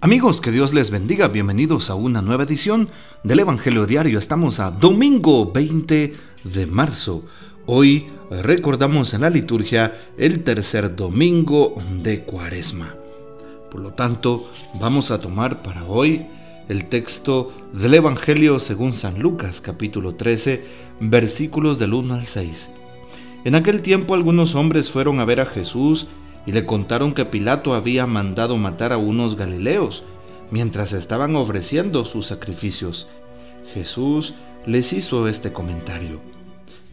Amigos, que Dios les bendiga. Bienvenidos a una nueva edición del Evangelio Diario. Estamos a domingo 20 de marzo. Hoy recordamos en la liturgia el tercer domingo de Cuaresma. Por lo tanto, vamos a tomar para hoy el texto del Evangelio según San Lucas capítulo 13 versículos del 1 al 6. En aquel tiempo algunos hombres fueron a ver a Jesús le contaron que Pilato había mandado matar a unos galileos mientras estaban ofreciendo sus sacrificios. Jesús les hizo este comentario.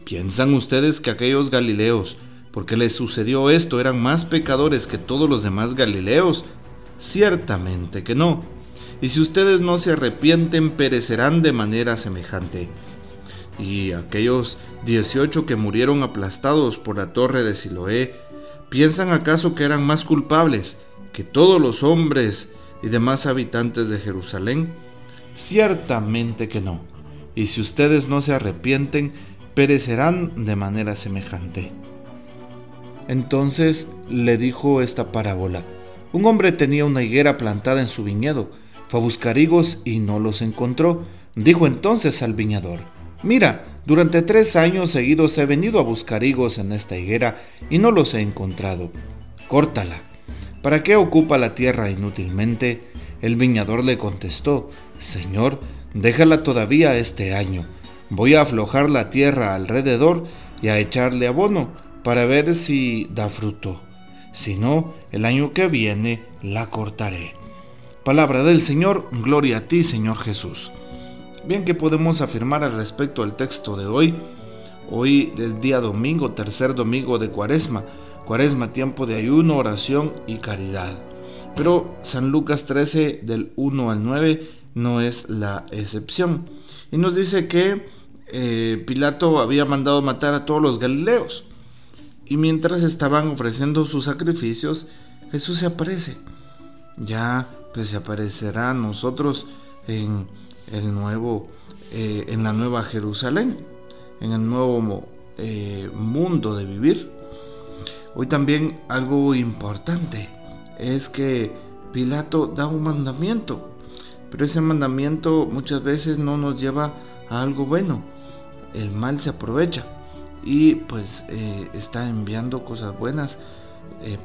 ¿Piensan ustedes que aquellos galileos, porque les sucedió esto, eran más pecadores que todos los demás galileos? Ciertamente que no. Y si ustedes no se arrepienten, perecerán de manera semejante. Y aquellos dieciocho que murieron aplastados por la torre de Siloé, ¿Piensan acaso que eran más culpables que todos los hombres y demás habitantes de Jerusalén? Ciertamente que no. Y si ustedes no se arrepienten, perecerán de manera semejante. Entonces le dijo esta parábola. Un hombre tenía una higuera plantada en su viñedo. Fue a buscar higos y no los encontró. Dijo entonces al viñador, Mira, durante tres años seguidos he venido a buscar higos en esta higuera y no los he encontrado. Córtala. ¿Para qué ocupa la tierra inútilmente? El viñador le contestó, Señor, déjala todavía este año. Voy a aflojar la tierra alrededor y a echarle abono para ver si da fruto. Si no, el año que viene la cortaré. Palabra del Señor, gloria a ti, Señor Jesús. Bien, ¿qué podemos afirmar al respecto del texto de hoy? Hoy es día domingo, tercer domingo de Cuaresma. Cuaresma, tiempo de ayuno, oración y caridad. Pero San Lucas 13 del 1 al 9 no es la excepción. Y nos dice que eh, Pilato había mandado matar a todos los galileos. Y mientras estaban ofreciendo sus sacrificios, Jesús se aparece. Ya pues se aparecerá nosotros en el nuevo, eh, en la nueva Jerusalén, en el nuevo eh, mundo de vivir. Hoy también algo importante es que Pilato da un mandamiento, pero ese mandamiento muchas veces no nos lleva a algo bueno. El mal se aprovecha y pues eh, está enviando cosas buenas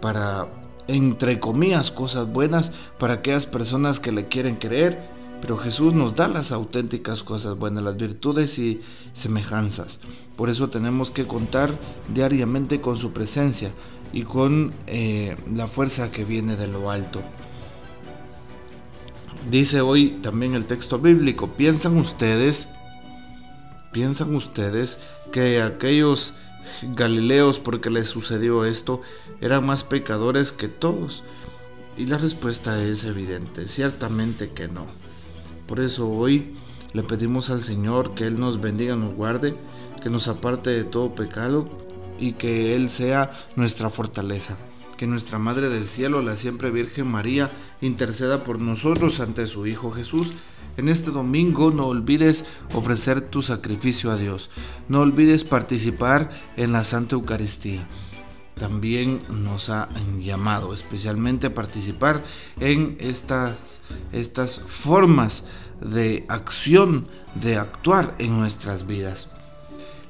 para, entre comillas, cosas buenas para aquellas personas que le quieren creer pero Jesús nos da las auténticas cosas buenas, las virtudes y semejanzas. Por eso tenemos que contar diariamente con su presencia y con eh, la fuerza que viene de lo alto. Dice hoy también el texto bíblico, ¿piensan ustedes, piensan ustedes que aquellos Galileos porque les sucedió esto eran más pecadores que todos? Y la respuesta es evidente, ciertamente que no. Por eso hoy le pedimos al Señor que Él nos bendiga, nos guarde, que nos aparte de todo pecado y que Él sea nuestra fortaleza. Que nuestra Madre del Cielo, la siempre Virgen María, interceda por nosotros ante su Hijo Jesús. En este domingo no olvides ofrecer tu sacrificio a Dios. No olvides participar en la Santa Eucaristía también nos ha llamado especialmente a participar en estas, estas formas de acción, de actuar en nuestras vidas.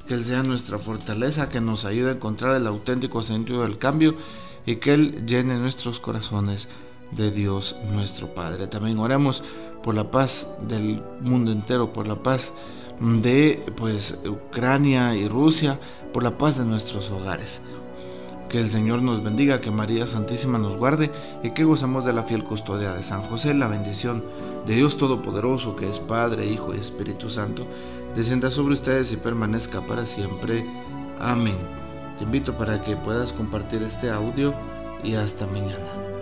Que Él sea nuestra fortaleza, que nos ayude a encontrar el auténtico sentido del cambio y que Él llene nuestros corazones de Dios nuestro Padre. También oremos por la paz del mundo entero, por la paz de pues Ucrania y Rusia, por la paz de nuestros hogares. Que el Señor nos bendiga, que María Santísima nos guarde y que gozamos de la fiel custodia de San José, la bendición de Dios Todopoderoso, que es Padre, Hijo y Espíritu Santo, descienda sobre ustedes y permanezca para siempre. Amén. Te invito para que puedas compartir este audio y hasta mañana.